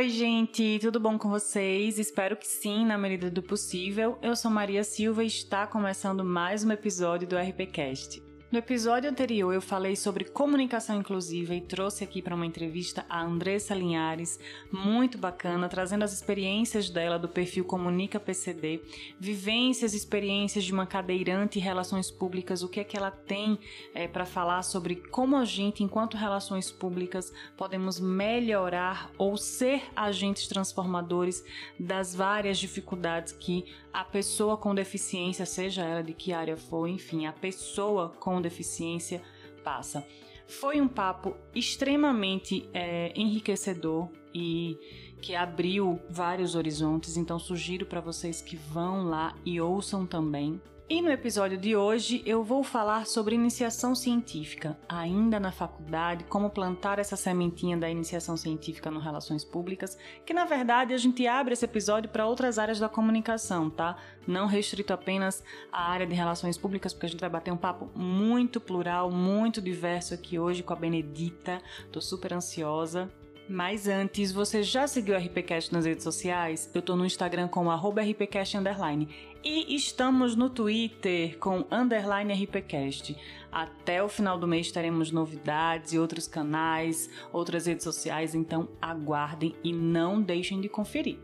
Oi, gente, tudo bom com vocês? Espero que sim, na medida do possível. Eu sou Maria Silva e está começando mais um episódio do RPCast. No episódio anterior eu falei sobre comunicação inclusiva e trouxe aqui para uma entrevista a Andressa Linhares, muito bacana, trazendo as experiências dela do perfil Comunica PCD, vivências, experiências de uma cadeirante em relações públicas, o que é que ela tem é, para falar sobre como a gente, enquanto relações públicas, podemos melhorar ou ser agentes transformadores das várias dificuldades que a pessoa com deficiência, seja ela de que área for, enfim, a pessoa com deficiência passa. Foi um papo extremamente é, enriquecedor e que abriu vários horizontes, então sugiro para vocês que vão lá e ouçam também. E no episódio de hoje eu vou falar sobre iniciação científica, ainda na faculdade, como plantar essa sementinha da iniciação científica no Relações Públicas, que na verdade a gente abre esse episódio para outras áreas da comunicação, tá? Não restrito apenas à área de Relações Públicas, porque a gente vai bater um papo muito plural, muito diverso aqui hoje com a Benedita. Tô super ansiosa. Mas antes, você já seguiu o RPCast nas redes sociais? Eu tô no Instagram com RPCast underline. E estamos no Twitter com underline RPCast. Até o final do mês teremos novidades e outros canais, outras redes sociais, então aguardem e não deixem de conferir.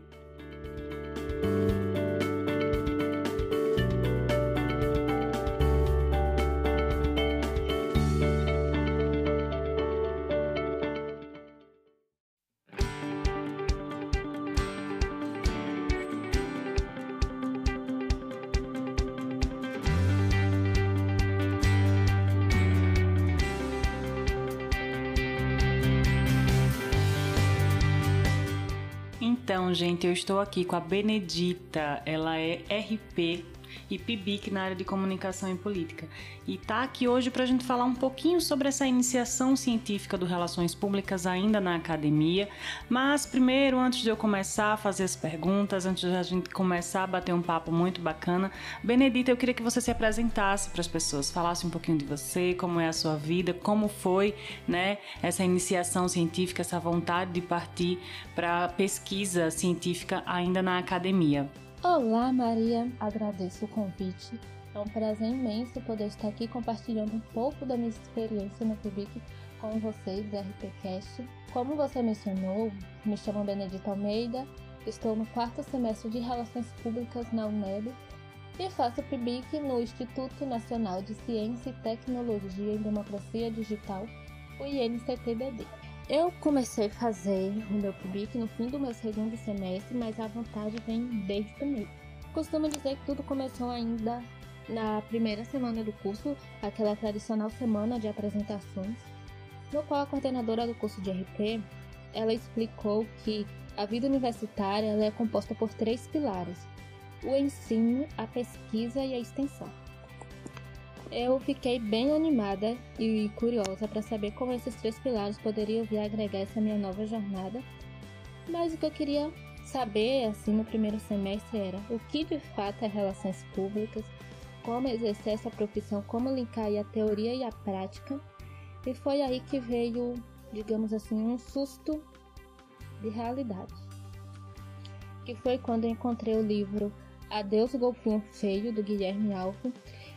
Então, gente, eu estou aqui com a Benedita. Ela é RP e PIBIC na área de comunicação e política. E tá aqui hoje para a gente falar um pouquinho sobre essa iniciação científica do Relações Públicas ainda na academia. Mas primeiro, antes de eu começar a fazer as perguntas, antes de a gente começar a bater um papo muito bacana, Benedita, eu queria que você se apresentasse para as pessoas, falasse um pouquinho de você, como é a sua vida, como foi, né, essa iniciação científica, essa vontade de partir para pesquisa científica ainda na academia. Olá, Maria. Agradeço o convite. É um prazer imenso poder estar aqui compartilhando um pouco da minha experiência no Cubic com vocês da RPCast. Como você mencionou, me chamo Benedita Almeida, estou no quarto semestre de Relações Públicas na UNEB e faço PIBIC no Instituto Nacional de Ciência e Tecnologia em Democracia Digital, o INCTBD. Eu comecei a fazer o meu PIBIC no fim do meu segundo semestre, mas a vontade vem desde o primeiro. Costumo dizer que tudo começou ainda na primeira semana do curso, aquela tradicional semana de apresentações, no qual a coordenadora do curso de RP, ela explicou que a vida universitária é composta por três pilares: o ensino, a pesquisa e a extensão. Eu fiquei bem animada e curiosa para saber como esses três pilares poderiam vir agregar essa minha nova jornada. Mas o que eu queria saber, assim, no primeiro semestre era o que de fato é relações públicas, como exercer essa profissão, como linkar a teoria e a prática. E foi aí que veio, digamos assim, um susto de realidade. Que foi quando eu encontrei o livro Adeus Golfinho Feio, do Guilherme Alvo,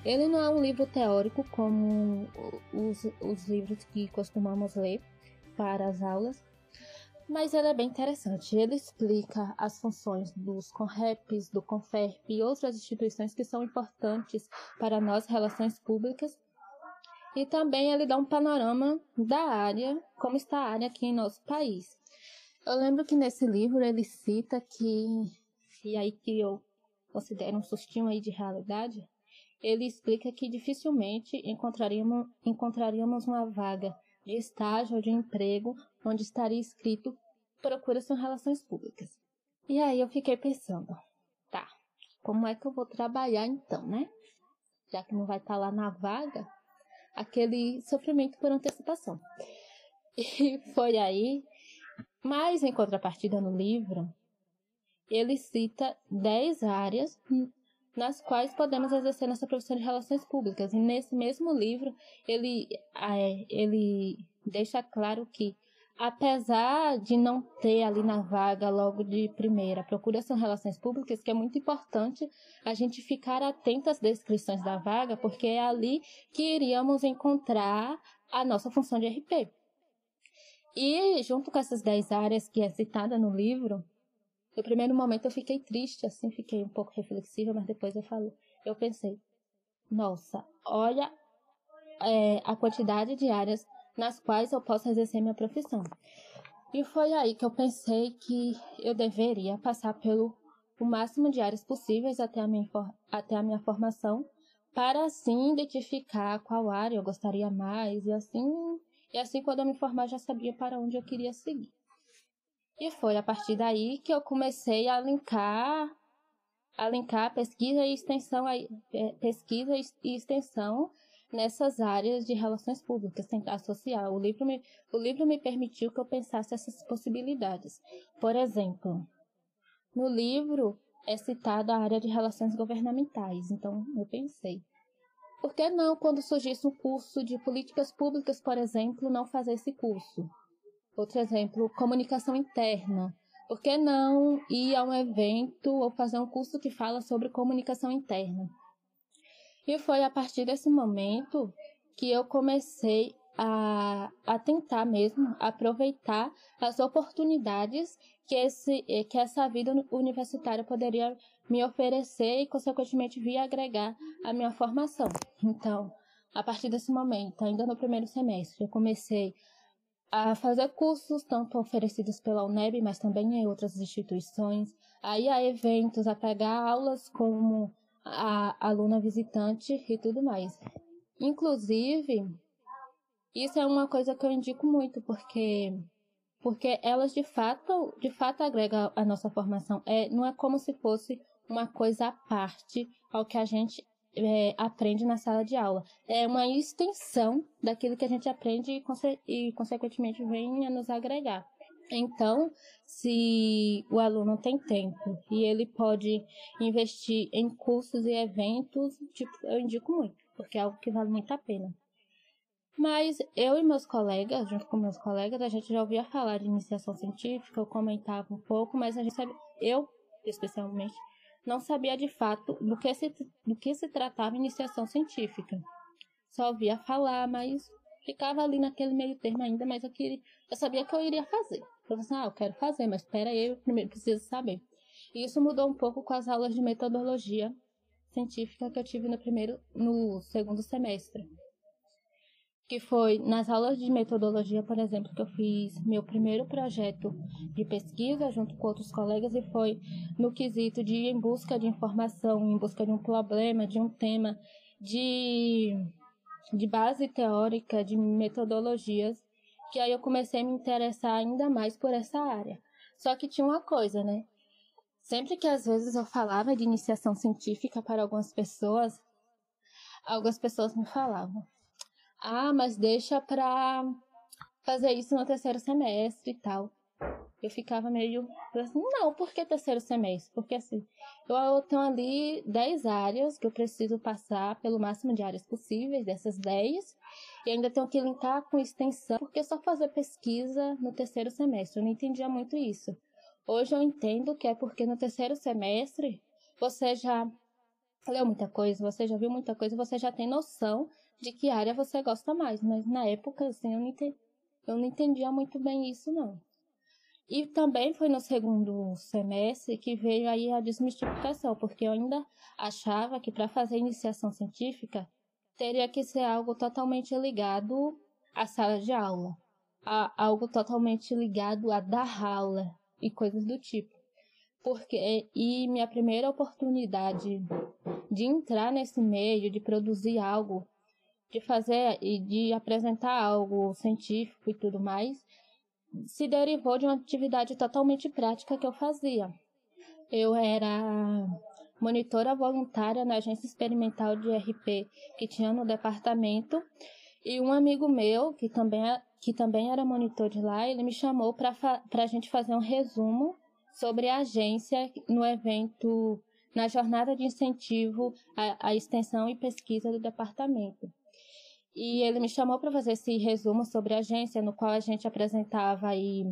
ele não é um livro teórico como os, os livros que costumamos ler para as aulas, mas ele é bem interessante. Ele explica as funções dos CONREPs, do CONFERP e outras instituições que são importantes para nós, relações públicas. E também ele dá um panorama da área, como está a área aqui em nosso país. Eu lembro que nesse livro ele cita que, e aí que eu considero um sustinho aí de realidade, ele explica que dificilmente encontraríamos, encontraríamos uma vaga de estágio ou de emprego onde estaria escrito procura-se relações públicas. E aí eu fiquei pensando, tá, como é que eu vou trabalhar então, né? Já que não vai estar lá na vaga, aquele sofrimento por antecipação. E foi aí, mas em contrapartida no livro, ele cita 10 áreas nas quais podemos exercer nossa profissão de relações públicas. E nesse mesmo livro, ele, é, ele deixa claro que apesar de não ter ali na vaga logo de primeira procuração relações públicas, que é muito importante a gente ficar atento às descrições da vaga, porque é ali que iríamos encontrar a nossa função de RP. E junto com essas 10 áreas que é citada no livro, no primeiro momento eu fiquei triste, assim, fiquei um pouco reflexiva, mas depois eu falo, eu pensei, nossa, olha é, a quantidade de áreas nas quais eu posso exercer minha profissão. E foi aí que eu pensei que eu deveria passar pelo o máximo de áreas possíveis até a minha, até a minha formação, para assim identificar qual área eu gostaria mais e assim e assim quando eu me formar já sabia para onde eu queria seguir. E foi a partir daí que eu comecei a linkar a linkar pesquisa e extensão é, pesquisa e extensão nessas áreas de relações públicas, tentar associar. O livro me, o livro me permitiu que eu pensasse essas possibilidades. Por exemplo, no livro é citada a área de relações governamentais, então eu pensei, por que não, quando surgisse um curso de políticas públicas, por exemplo, não fazer esse curso? Outro exemplo, comunicação interna. Por que não ir a um evento ou fazer um curso que fala sobre comunicação interna? E foi a partir desse momento que eu comecei a, a tentar mesmo aproveitar as oportunidades que, esse, que essa vida universitária poderia me oferecer e, consequentemente, vir agregar a minha formação. Então, a partir desse momento, ainda no primeiro semestre, eu comecei a fazer cursos, tanto oferecidos pela UNEB, mas também em outras instituições, aí a eventos, a pegar aulas como a aluna visitante e tudo mais. Inclusive, isso é uma coisa que eu indico muito, porque porque elas de fato, de fato agregam a nossa formação. É, não é como se fosse uma coisa à parte ao que a gente é, aprende na sala de aula. É uma extensão daquilo que a gente aprende e, conse e consequentemente, vem a nos agregar. Então, se o aluno tem tempo e ele pode investir em cursos e eventos, tipo, eu indico muito, porque é algo que vale muito a pena. Mas eu e meus colegas, junto com meus colegas, a gente já ouvia falar de iniciação científica, eu comentava um pouco, mas a gente sabe, eu especialmente, não sabia de fato do que se, do que se tratava iniciação científica. Só ouvia falar, mas ficava ali naquele meio termo ainda, mas eu queria, eu sabia que eu iria fazer. Eu falei assim, ah, eu quero fazer, mas espera aí, eu primeiro preciso saber. E isso mudou um pouco com as aulas de metodologia científica que eu tive no primeiro, no segundo semestre. Que foi nas aulas de metodologia, por exemplo, que eu fiz meu primeiro projeto de pesquisa junto com outros colegas e foi no quesito de ir em busca de informação, em busca de um problema, de um tema, de, de base teórica, de metodologias que aí eu comecei a me interessar ainda mais por essa área. Só que tinha uma coisa, né? Sempre que às vezes eu falava de iniciação científica para algumas pessoas, algumas pessoas me falavam: "Ah, mas deixa para fazer isso no terceiro semestre e tal" eu ficava meio assim, não, por que terceiro semestre? Porque assim, eu tenho ali 10 áreas que eu preciso passar pelo máximo de áreas possíveis, dessas 10, e ainda tenho que linkar com extensão, porque só fazer pesquisa no terceiro semestre, eu não entendia muito isso. Hoje eu entendo que é porque no terceiro semestre você já leu muita coisa, você já viu muita coisa, você já tem noção de que área você gosta mais, mas na época assim eu não entendi, eu não entendia muito bem isso não. E também foi no segundo semestre que veio aí a desmistificação, porque eu ainda achava que para fazer iniciação científica teria que ser algo totalmente ligado à sala de aula, algo totalmente ligado a dar aula e coisas do tipo. Porque e minha primeira oportunidade de entrar nesse meio, de produzir algo, de fazer e de apresentar algo científico e tudo mais, se derivou de uma atividade totalmente prática que eu fazia. Eu era monitora voluntária na agência experimental de RP que tinha no departamento e um amigo meu, que também, que também era monitor de lá, ele me chamou para a gente fazer um resumo sobre a agência no evento, na jornada de incentivo à, à extensão e pesquisa do departamento. E ele me chamou para fazer esse resumo sobre a agência, no qual a gente apresentava aí,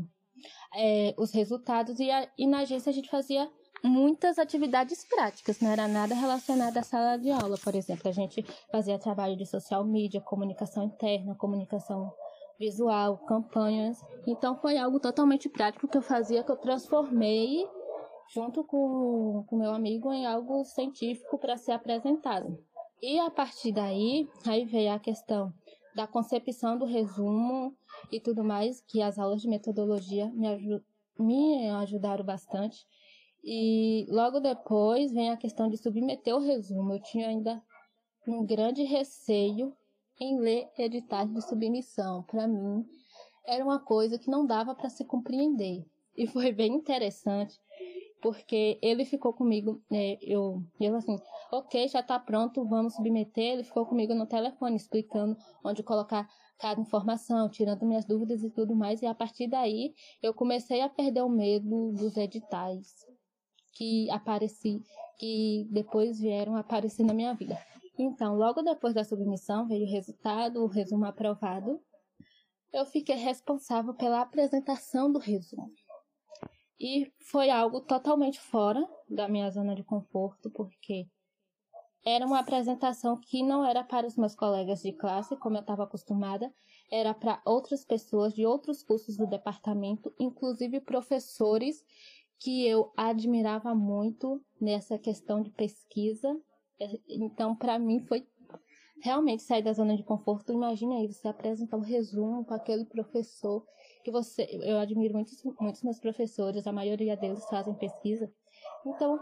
é, os resultados, e, a, e na agência a gente fazia muitas atividades práticas, não era nada relacionado à sala de aula, por exemplo. A gente fazia trabalho de social media, comunicação interna, comunicação visual, campanhas. Então foi algo totalmente prático que eu fazia, que eu transformei junto com o meu amigo em algo científico para ser apresentado. E a partir daí, aí veio a questão da concepção do resumo e tudo mais, que as aulas de metodologia me, aj me ajudaram bastante. E logo depois vem a questão de submeter o resumo. Eu tinha ainda um grande receio em ler editais de submissão. Para mim, era uma coisa que não dava para se compreender. E foi bem interessante, porque ele ficou comigo, né, eu, eu assim, ok, já está pronto, vamos submeter. Ele ficou comigo no telefone, explicando onde colocar cada informação, tirando minhas dúvidas e tudo mais. E a partir daí, eu comecei a perder o medo dos editais que apareci, que depois vieram aparecer na minha vida. Então, logo depois da submissão veio o resultado, o resumo aprovado. Eu fiquei responsável pela apresentação do resumo. E foi algo totalmente fora da minha zona de conforto, porque era uma apresentação que não era para os meus colegas de classe, como eu estava acostumada, era para outras pessoas de outros cursos do departamento, inclusive professores que eu admirava muito nessa questão de pesquisa. Então, para mim, foi realmente sair da zona de conforto. Imagine aí, você apresentar um resumo para aquele professor que você. Eu admiro muitos, muitos meus professores, a maioria deles fazem pesquisa. Então,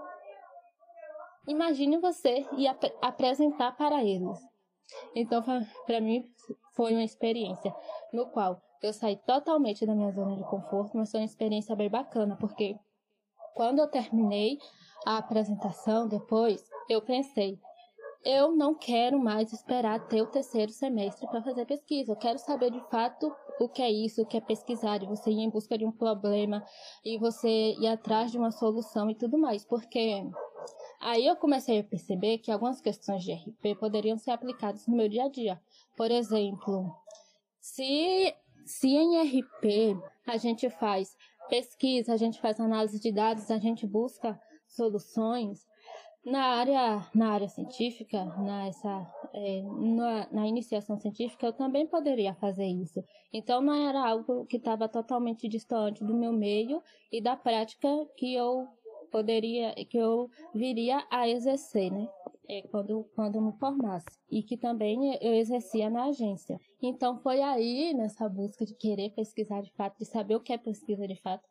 imagine você e ap apresentar para eles. Então, para mim, foi uma experiência no qual eu saí totalmente da minha zona de conforto, mas foi uma experiência bem bacana, porque quando eu terminei a apresentação depois, eu pensei, eu não quero mais esperar ter o terceiro semestre para fazer pesquisa. Eu quero saber de fato o que é isso, o que é pesquisar, de você ir em busca de um problema e você ir atrás de uma solução e tudo mais. Porque aí eu comecei a perceber que algumas questões de RP poderiam ser aplicadas no meu dia a dia. Por exemplo, se, se em RP a gente faz pesquisa, a gente faz análise de dados, a gente busca soluções. Na área, na área científica, nessa, é, na, na iniciação científica, eu também poderia fazer isso. Então, não era algo que estava totalmente distante do meu meio e da prática que eu poderia, que eu viria a exercer, né? É, quando, quando me formasse. E que também eu exercia na agência. Então foi aí, nessa busca de querer pesquisar de fato, de saber o que é pesquisa de fato,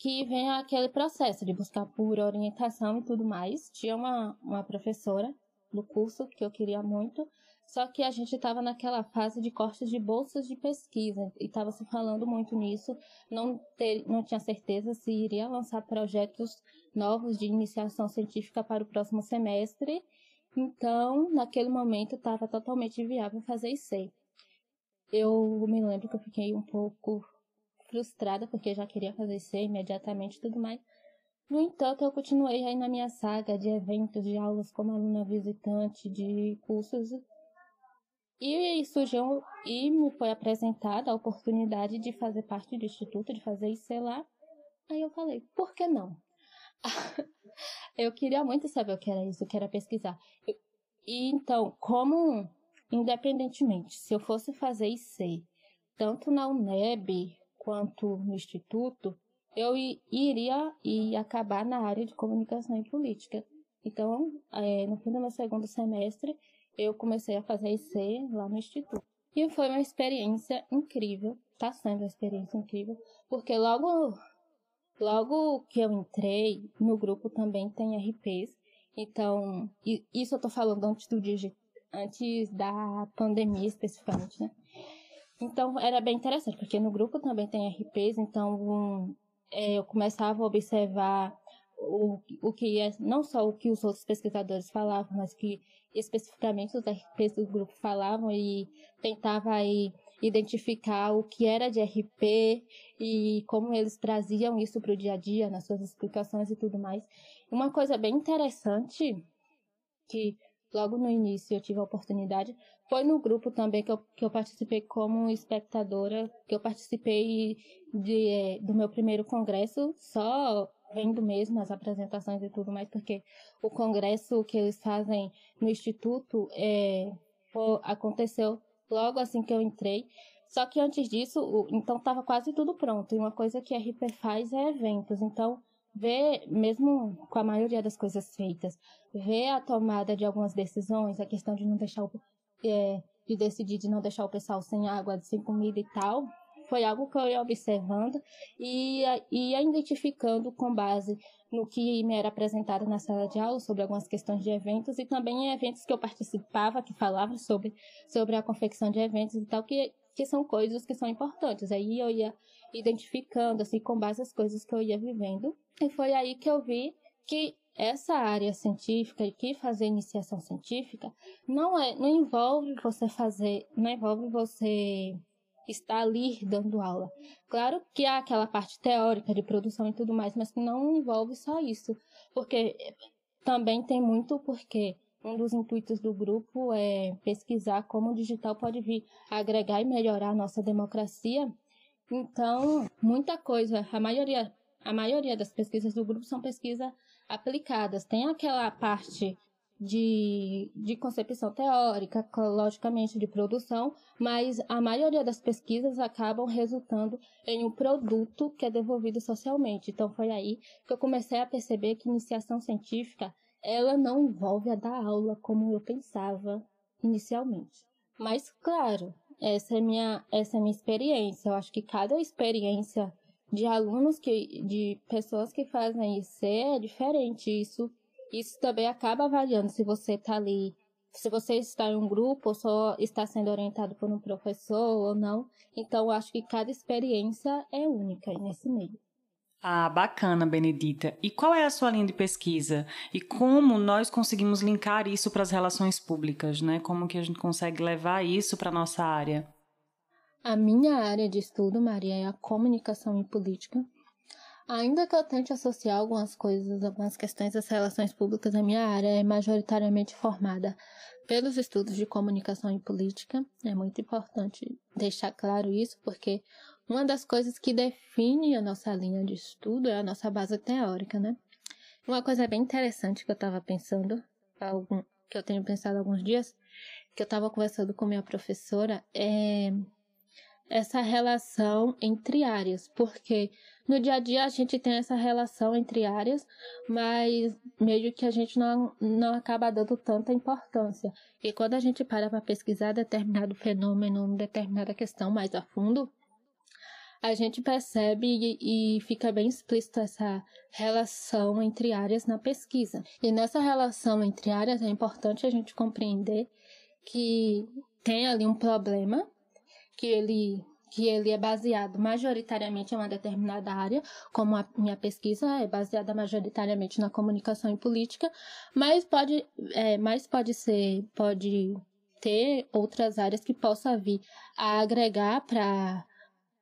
que vem aquele processo de buscar por orientação e tudo mais. Tinha uma, uma professora no curso que eu queria muito, só que a gente estava naquela fase de cortes de bolsas de pesquisa e estava se falando muito nisso. Não, ter, não tinha certeza se iria lançar projetos novos de iniciação científica para o próximo semestre. Então, naquele momento, estava totalmente viável fazer IC. Eu me lembro que eu fiquei um pouco frustrada porque já queria fazer IC imediatamente e tudo mais. No entanto, eu continuei aí na minha saga de eventos, de aulas como aluna visitante, de cursos e surgiu e me foi apresentada a oportunidade de fazer parte do instituto, de fazer isso, lá. Aí eu falei, por que não? eu queria muito saber o que era isso, o que era pesquisar. E então, como independentemente, se eu fosse fazer IC, tanto na UNEB quanto no instituto, eu iria e acabar na área de comunicação e política. Então, é, no fim do meu segundo semestre, eu comecei a fazer IC lá no Instituto. E foi uma experiência incrível, tá sendo uma experiência incrível, porque logo, logo que eu entrei, no grupo também tem RPs, então, isso eu tô falando antes do antes da pandemia especificamente, né? Então, era bem interessante, porque no grupo também tem RPs, então um, é, eu começava a observar o, o que é, não só o que os outros pesquisadores falavam, mas que especificamente os RPs do grupo falavam e tentava aí identificar o que era de RP e como eles traziam isso para o dia a dia nas suas explicações e tudo mais. Uma coisa bem interessante que logo no início eu tive a oportunidade Foi no grupo também que eu, que eu participei como espectadora, que eu participei de, é, do meu primeiro congresso, só vendo mesmo as apresentações e tudo mais, porque o congresso que eles fazem no Instituto é, aconteceu logo assim que eu entrei. Só que antes disso, então estava quase tudo pronto. E uma coisa que a RP faz é eventos. Então, ver, mesmo com a maioria das coisas feitas, ver a tomada de algumas decisões, a questão de não deixar o, é, de decidir de não deixar o pessoal sem água, sem comida e tal, foi algo que eu ia observando e ia identificando com base no que me era apresentado na sala de aula sobre algumas questões de eventos e também em eventos que eu participava, que falavam sobre, sobre a confecção de eventos e tal, que, que são coisas que são importantes. Aí eu ia identificando, assim, com base nas coisas que eu ia vivendo. E foi aí que eu vi que essa área científica e que fazer iniciação científica não é, não envolve você fazer, não envolve você estar ali dando aula. Claro que há aquela parte teórica de produção e tudo mais, mas não envolve só isso, porque também tem muito porque um dos intuitos do grupo é pesquisar como o digital pode vir agregar e melhorar a nossa democracia. Então, muita coisa, a maioria, a maioria das pesquisas do grupo são pesquisas aplicadas. Tem aquela parte de, de concepção teórica, logicamente de produção, mas a maioria das pesquisas acabam resultando em um produto que é devolvido socialmente. Então foi aí que eu comecei a perceber que iniciação científica ela não envolve a dar aula como eu pensava inicialmente. Mas claro, essa é minha essa é minha experiência. Eu acho que cada experiência de alunos que de pessoas que fazem isso é diferente. Isso isso também acaba avaliando se você está ali, se você está em um grupo ou só está sendo orientado por um professor ou não. Então, acho que cada experiência é única nesse meio. Ah, bacana, Benedita. E qual é a sua linha de pesquisa? E como nós conseguimos linkar isso para as relações públicas, né? Como que a gente consegue levar isso para a nossa área? A minha área de estudo, Maria, é a comunicação e política. Ainda que eu tente associar algumas coisas, algumas questões das relações públicas, a minha área é majoritariamente formada pelos estudos de comunicação e política. É muito importante deixar claro isso, porque uma das coisas que define a nossa linha de estudo é a nossa base teórica, né? Uma coisa bem interessante que eu estava pensando, que eu tenho pensado alguns dias, que eu estava conversando com minha professora, é essa relação entre áreas, porque no dia a dia a gente tem essa relação entre áreas, mas meio que a gente não, não acaba dando tanta importância. E quando a gente para para pesquisar determinado fenômeno, determinada questão mais a fundo, a gente percebe e, e, fica bem explícita essa relação entre áreas na pesquisa. E nessa relação entre áreas é importante a gente compreender que tem ali um problema que ele que ele é baseado majoritariamente em uma determinada área, como a minha pesquisa é baseada majoritariamente na comunicação e política, mas pode, é, mas pode ser, pode ter outras áreas que possa vir a agregar para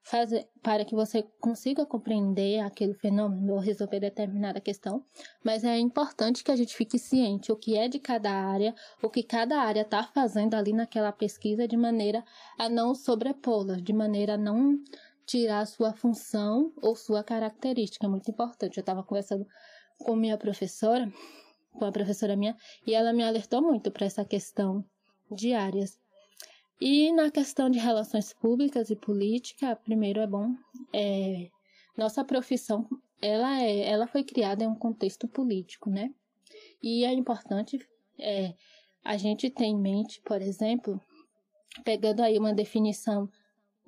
fazer para que você consiga compreender aquele fenômeno ou resolver determinada questão, mas é importante que a gente fique ciente o que é de cada área, o que cada área está fazendo ali naquela pesquisa, de maneira a não sobrepô-la, de maneira a não tirar sua função ou sua característica. É muito importante. Eu estava conversando com minha professora, com a professora minha, e ela me alertou muito para essa questão de áreas. E na questão de relações públicas e política, primeiro é bom, é, nossa profissão, ela, é, ela foi criada em um contexto político, né? E é importante é, a gente ter em mente, por exemplo, pegando aí uma definição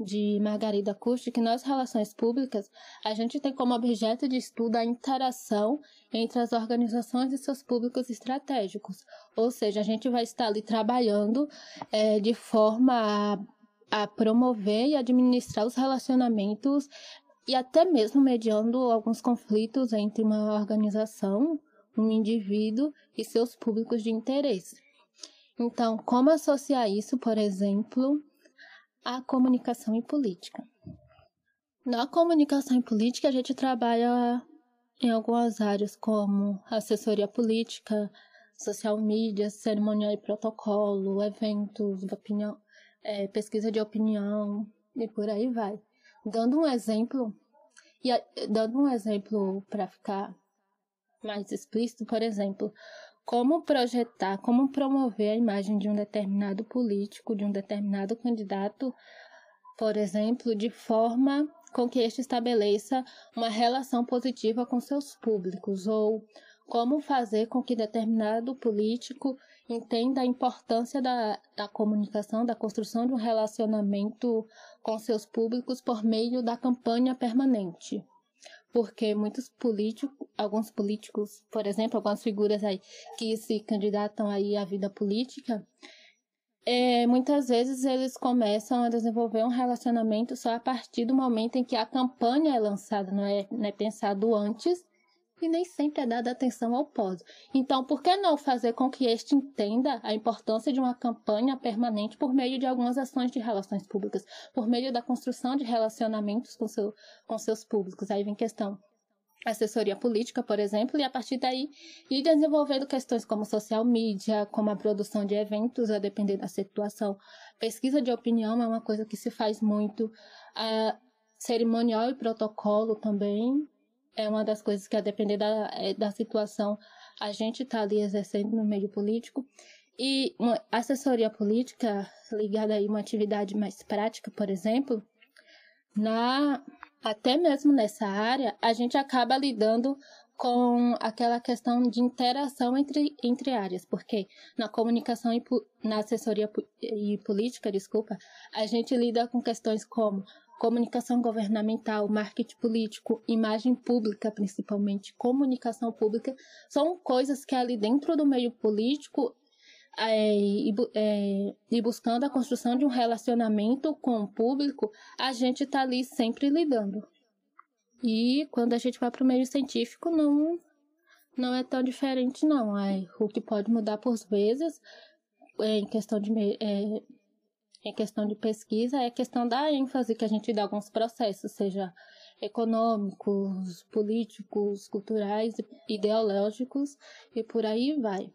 de Margarida Custer que nas relações públicas a gente tem como objeto de estudo a interação entre as organizações e seus públicos estratégicos. Ou seja, a gente vai estar ali trabalhando é, de forma a, a promover e administrar os relacionamentos e até mesmo mediando alguns conflitos entre uma organização, um indivíduo e seus públicos de interesse. Então, como associar isso, por exemplo, a comunicação e política. Na comunicação e política, a gente trabalha em algumas áreas como assessoria política, social media, cerimonial e protocolo, eventos, opinião, é, pesquisa de opinião e por aí vai. Dando um exemplo, e dando um exemplo para ficar mais explícito, por exemplo, como projetar, como promover a imagem de um determinado político, de um determinado candidato, por exemplo, de forma com que este estabeleça uma relação positiva com seus públicos, ou como fazer com que determinado político entenda a importância da, da comunicação, da construção de um relacionamento com seus públicos por meio da campanha permanente porque muitos políticos, alguns políticos, por exemplo, algumas figuras aí que se candidatam aí à vida política, é, muitas vezes eles começam a desenvolver um relacionamento só a partir do momento em que a campanha é lançada, não é, não é pensado antes e nem sempre é dada atenção ao pós. Então, por que não fazer com que este entenda a importância de uma campanha permanente por meio de algumas ações de relações públicas, por meio da construção de relacionamentos com, seu, com seus públicos? Aí vem questão assessoria política, por exemplo, e a partir daí ir desenvolvendo questões como social media, como a produção de eventos, a depender da situação. Pesquisa de opinião é uma coisa que se faz muito. A cerimonial e protocolo também é uma das coisas que, a depender da, é, da situação, a gente está ali exercendo no meio político. E uma assessoria política ligada a uma atividade mais prática, por exemplo, na até mesmo nessa área, a gente acaba lidando com aquela questão de interação entre, entre áreas, porque na comunicação e na assessoria e política, desculpa, a gente lida com questões como comunicação governamental, marketing político, imagem pública, principalmente comunicação pública, são coisas que ali dentro do meio político é, e, é, e, buscando a construção de um relacionamento com o público, a gente está ali sempre lidando. E quando a gente vai para o meio científico, não, não é tão diferente, não. É, o que pode mudar por vezes, é, em questão de é, em questão de pesquisa é a questão da ênfase que a gente dá a alguns processos, seja econômicos, políticos, culturais, ideológicos e por aí vai.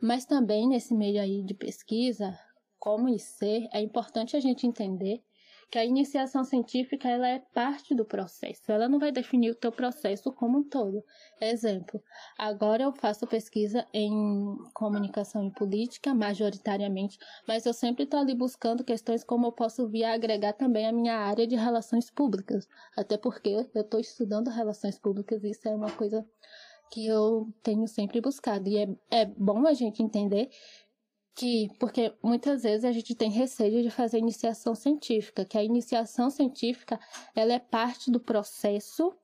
Mas também nesse meio aí de pesquisa, como e ser, é importante a gente entender que a iniciação científica ela é parte do processo, ela não vai definir o teu processo como um todo. Exemplo, agora eu faço pesquisa em comunicação e política, majoritariamente, mas eu sempre estou ali buscando questões como eu posso vir agregar também a minha área de relações públicas, até porque eu estou estudando relações públicas e isso é uma coisa que eu tenho sempre buscado. E é, é bom a gente entender que, porque muitas vezes a gente tem receio de fazer iniciação científica, que a iniciação científica ela é parte do processo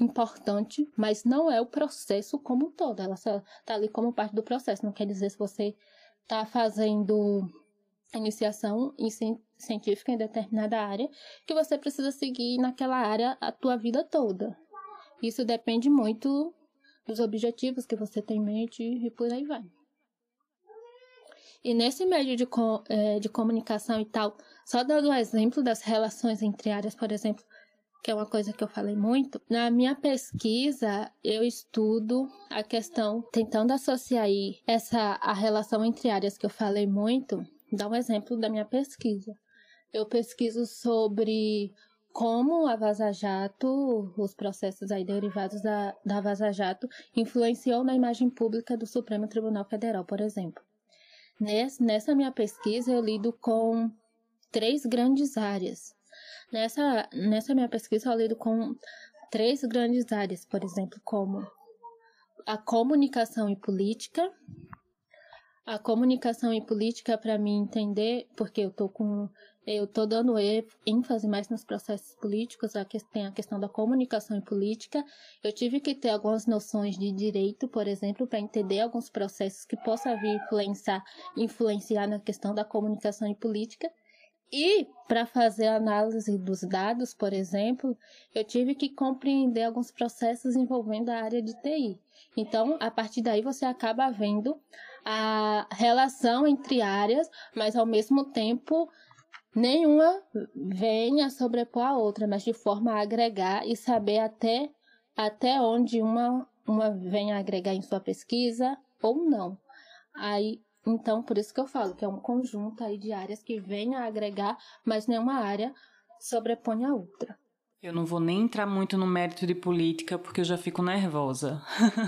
importante, mas não é o processo como um todo, ela só está ali como parte do processo, não quer dizer se você está fazendo iniciação científica em determinada área, que você precisa seguir naquela área a tua vida toda. Isso depende muito dos objetivos que você tem em mente e por aí vai. E nesse meio de, é, de comunicação e tal, só dando o exemplo das relações entre áreas, por exemplo, que é uma coisa que eu falei muito, na minha pesquisa eu estudo a questão, tentando associar aí essa a relação entre áreas que eu falei muito, dá um exemplo da minha pesquisa. Eu pesquiso sobre como a Vaza Jato, os processos aí derivados da, da Vaza Jato, influenciou na imagem pública do Supremo Tribunal Federal, por exemplo. Nessa minha pesquisa, eu lido com três grandes áreas. Nessa, nessa minha pesquisa, eu lido com três grandes áreas, por exemplo, como a comunicação e política. A comunicação e política, para mim entender, porque eu tô com eu estou dando ênfase mais nos processos políticos, a que, tem a questão da comunicação e política. Eu tive que ter algumas noções de direito, por exemplo, para entender alguns processos que possam vir influenciar, influenciar na questão da comunicação e política. E para fazer análise dos dados, por exemplo, eu tive que compreender alguns processos envolvendo a área de TI. Então, a partir daí você acaba vendo a relação entre áreas, mas ao mesmo tempo nenhuma venha sobrepor a outra, mas de forma a agregar e saber até, até onde uma, uma vem a agregar em sua pesquisa, ou não. Aí, então, por isso que eu falo que é um conjunto aí de áreas que vem a agregar, mas nenhuma área sobrepõe a outra. Eu não vou nem entrar muito no mérito de política porque eu já fico nervosa.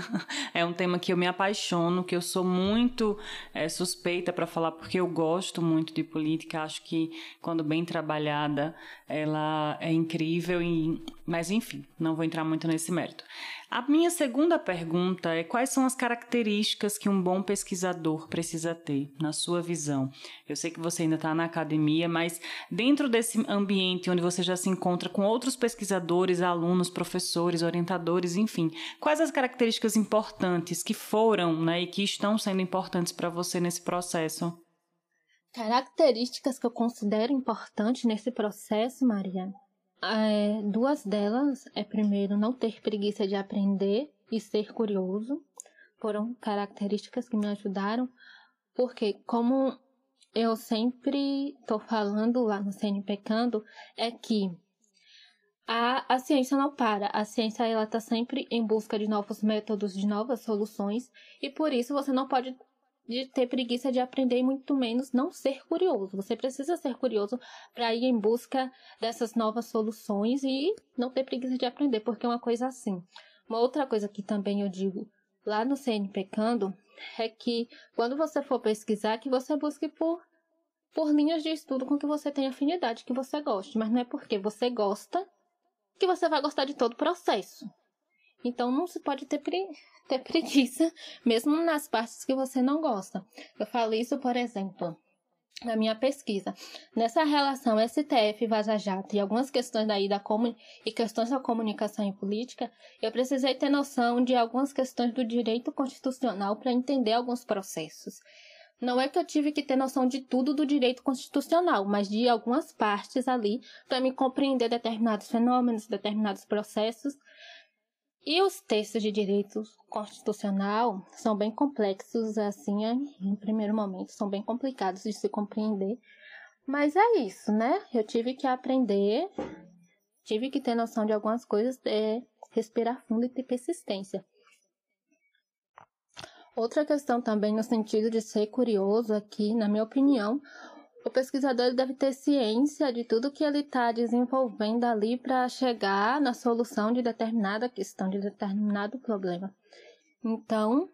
é um tema que eu me apaixono, que eu sou muito é, suspeita para falar porque eu gosto muito de política. Acho que quando bem trabalhada ela é incrível. E... Mas enfim, não vou entrar muito nesse mérito. A minha segunda pergunta é quais são as características que um bom pesquisador precisa ter, na sua visão? Eu sei que você ainda está na academia, mas dentro desse ambiente onde você já se encontra com outros pesquisadores, alunos, professores, orientadores, enfim, quais as características importantes que foram né, e que estão sendo importantes para você nesse processo? Características que eu considero importantes nesse processo, Maria, é, duas delas é primeiro não ter preguiça de aprender e ser curioso. Foram características que me ajudaram, porque como eu sempre estou falando lá no CNPecando, é que a, a ciência não para. A ciência ela está sempre em busca de novos métodos, de novas soluções, e por isso você não pode de ter preguiça de aprender e muito menos não ser curioso. Você precisa ser curioso para ir em busca dessas novas soluções e não ter preguiça de aprender, porque é uma coisa assim. Uma outra coisa que também eu digo lá no CNPecando é que quando você for pesquisar, que você busque por por linhas de estudo com que você tem afinidade, que você goste, mas não é porque você gosta que você vai gostar de todo o processo. Então não se pode ter, pre... ter preguiça, mesmo nas partes que você não gosta. Eu falo isso, por exemplo, na minha pesquisa. Nessa relação STF Vaza Jato e algumas questões daí da comun... e questões da comunicação e política, eu precisei ter noção de algumas questões do direito constitucional para entender alguns processos. Não é que eu tive que ter noção de tudo do direito constitucional, mas de algumas partes ali para me compreender determinados fenômenos, determinados processos e os textos de direito constitucional são bem complexos, assim, em primeiro momento, são bem complicados de se compreender. Mas é isso, né? Eu tive que aprender, tive que ter noção de algumas coisas, é, respirar fundo e ter persistência. Outra questão também no sentido de ser curioso aqui, na minha opinião, o pesquisador deve ter ciência de tudo que ele está desenvolvendo ali para chegar na solução de determinada questão, de determinado problema. Então,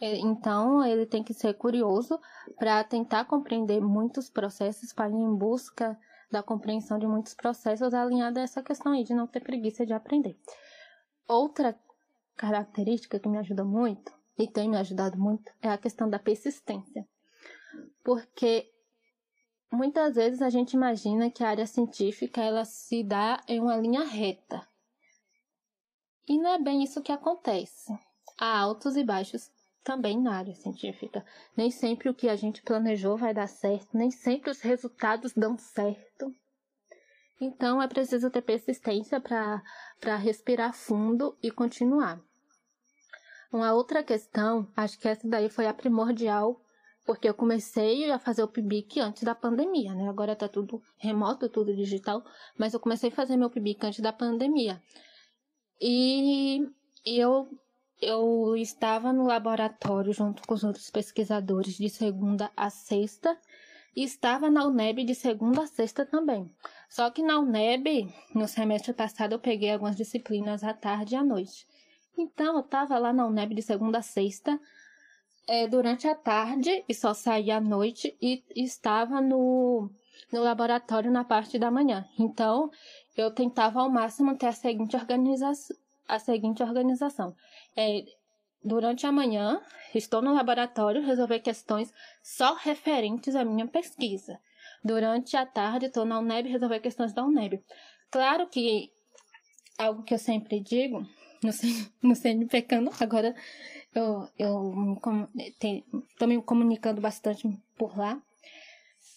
então ele tem que ser curioso para tentar compreender muitos processos, para ir em busca da compreensão de muitos processos alinhada a essa questão aí de não ter preguiça de aprender. Outra característica que me ajuda muito e tem me ajudado muito é a questão da persistência porque muitas vezes a gente imagina que a área científica ela se dá em uma linha reta. E não é bem isso que acontece. Há altos e baixos também na área científica. Nem sempre o que a gente planejou vai dar certo, nem sempre os resultados dão certo. Então é preciso ter persistência para respirar fundo e continuar. Uma outra questão, acho que essa daí foi a primordial porque eu comecei a fazer o PIBIC antes da pandemia, né? Agora tá tudo remoto, tudo digital, mas eu comecei a fazer meu PIBIC antes da pandemia. E eu eu estava no laboratório junto com os outros pesquisadores de segunda a sexta e estava na UNEB de segunda a sexta também. Só que na UNEB, no semestre passado, eu peguei algumas disciplinas à tarde e à noite. Então, eu estava lá na UNEB de segunda a sexta, é, durante a tarde e só saía à noite e, estava no, no laboratório na parte da manhã. Então, eu tentava ao máximo ter a seguinte, organiza a seguinte organização. É, durante a manhã, estou no laboratório resolver questões só referentes à minha pesquisa. Durante a tarde, estou na UNEB resolver questões da UNEB. Claro que algo que eu sempre digo, no, no CNPcano, agora eu, eu estou me comunicando bastante por lá,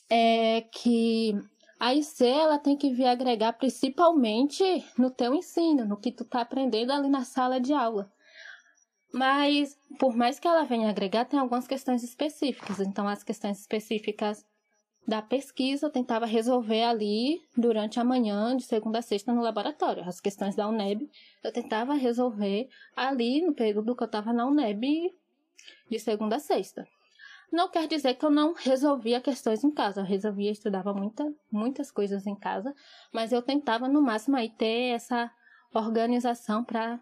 é que a IC ela tem que vir agregar principalmente no teu ensino, no que tu tá aprendendo ali na sala de aula. Mas, por mais que ela venha agregar, tem algumas questões específicas. Então, as questões específicas da pesquisa, tentava resolver ali durante a manhã, de segunda a sexta, no laboratório. As questões da UNEB, eu tentava resolver ali no período que eu estava na UNEB, de segunda a sexta. Não quer dizer que eu não resolvia questões em casa. Eu resolvia, estudava muita, muitas coisas em casa, mas eu tentava no máximo aí ter essa organização para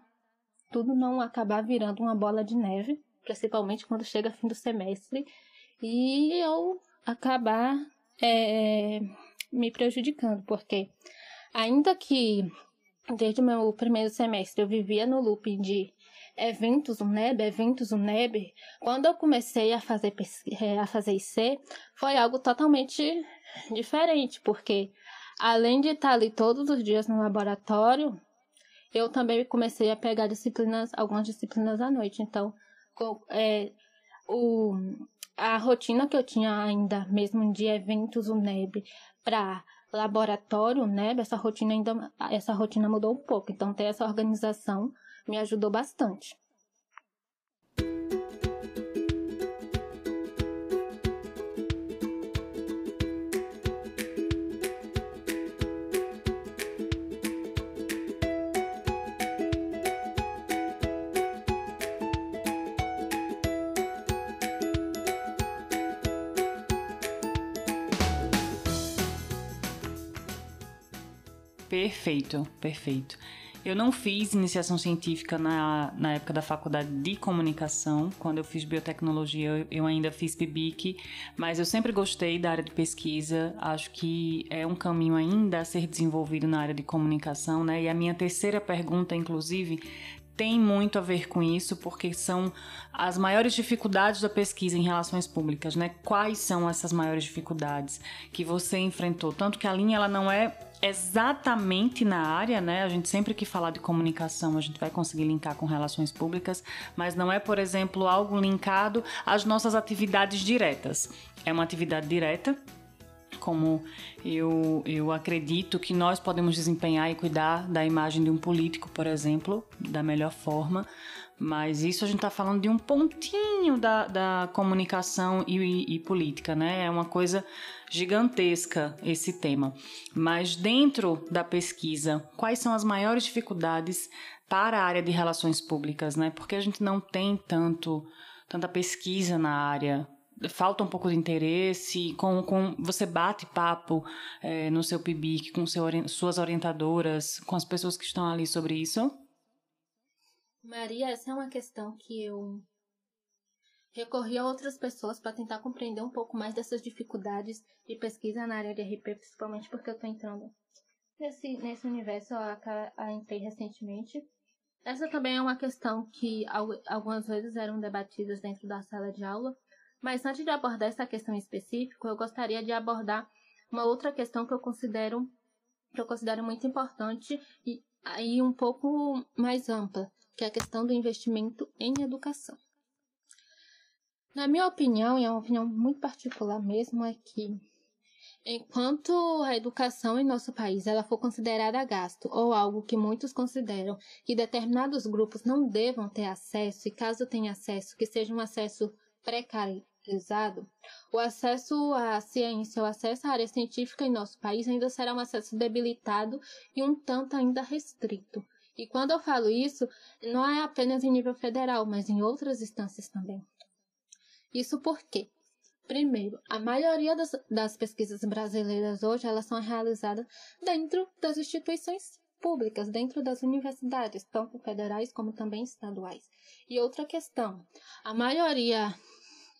tudo não acabar virando uma bola de neve, principalmente quando chega fim do semestre e eu acabar é, me prejudicando, porque ainda que desde o meu primeiro semestre eu vivia no loop de eventos UNEB, eventos UNEB, quando eu comecei a fazer, é, a fazer IC, foi algo totalmente diferente, porque além de estar ali todos os dias no laboratório, eu também comecei a pegar disciplinas, algumas disciplinas à noite. Então, é, o, a rotina que eu tinha ainda, mesmo de eventos UNEB, para laboratório UNEB, essa rotina ainda, essa rotina mudou um pouco. Então, ter essa organização me ajudou bastante. Perfeito, perfeito. Eu não fiz iniciação científica na, na época da faculdade de comunicação. Quando eu fiz biotecnologia, eu ainda fiz PIBIC, mas eu sempre gostei da área de pesquisa. Acho que é um caminho ainda a ser desenvolvido na área de comunicação, né? E a minha terceira pergunta, inclusive, tem muito a ver com isso, porque são as maiores dificuldades da pesquisa em relações públicas, né? Quais são essas maiores dificuldades que você enfrentou? Tanto que a linha ela não é exatamente na área, né? A gente sempre que falar de comunicação, a gente vai conseguir linkar com relações públicas, mas não é, por exemplo, algo linkado às nossas atividades diretas. É uma atividade direta como eu, eu acredito que nós podemos desempenhar e cuidar da imagem de um político, por exemplo, da melhor forma. Mas isso a gente está falando de um pontinho da, da comunicação e, e, e política, né? É uma coisa gigantesca esse tema. Mas dentro da pesquisa, quais são as maiores dificuldades para a área de relações públicas, né? Porque a gente não tem tanto tanta pesquisa na área falta um pouco de interesse, com, com você bate papo é, no seu PIBIC com seu, suas orientadoras, com as pessoas que estão ali sobre isso? Maria, essa é uma questão que eu recorri a outras pessoas para tentar compreender um pouco mais dessas dificuldades de pesquisa na área de RP, principalmente porque eu estou entrando nesse, nesse universo, a, a entrei recentemente. Essa também é uma questão que algumas vezes eram debatidas dentro da sala de aula, mas antes de abordar essa questão específica, eu gostaria de abordar uma outra questão que eu considero que eu considero muito importante e aí um pouco mais ampla, que é a questão do investimento em educação. Na minha opinião, e é uma opinião muito particular mesmo, é que enquanto a educação em nosso país ela for considerada gasto ou algo que muitos consideram que determinados grupos não devam ter acesso e caso tenha acesso, que seja um acesso precarizado, o acesso à ciência, o acesso à área científica em nosso país ainda será um acesso debilitado e um tanto ainda restrito. E quando eu falo isso, não é apenas em nível federal, mas em outras instâncias também. Isso porque, primeiro, a maioria das, das pesquisas brasileiras hoje elas são realizadas dentro das instituições públicas, dentro das universidades, tanto federais como também estaduais. E outra questão, a maioria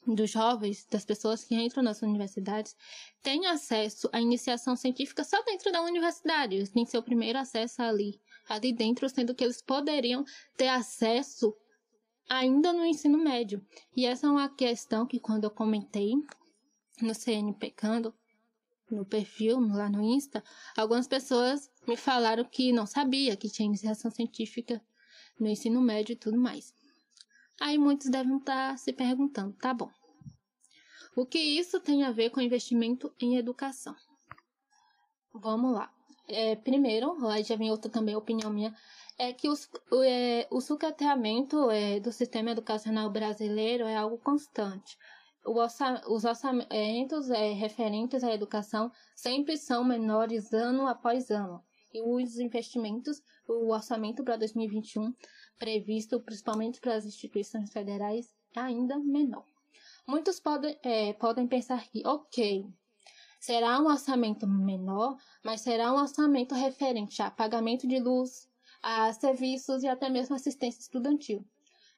dos jovens, das pessoas que entram nas universidades, têm acesso à iniciação científica só dentro da universidade. Eles têm seu primeiro acesso ali, ali dentro, sendo que eles poderiam ter acesso ainda no ensino médio. E essa é uma questão que quando eu comentei no CN Pecando, no perfil, lá no Insta, algumas pessoas me falaram que não sabia que tinha iniciação científica no ensino médio e tudo mais. Aí muitos devem estar se perguntando, tá bom. O que isso tem a ver com investimento em educação? Vamos lá. É, primeiro, lá já vem outra também opinião minha, é que os, o, é, o sucateamento é, do sistema educacional brasileiro é algo constante. orça, os orçamentos é, referentes à educação sempre são menores ano após ano. E os investimentos, o orçamento para 2021 previsto principalmente para as instituições federais é ainda menor. Muitos podem, é, podem pensar que, ok, será um orçamento menor, mas será um orçamento referente a pagamento de luz, a serviços e até mesmo assistência estudantil.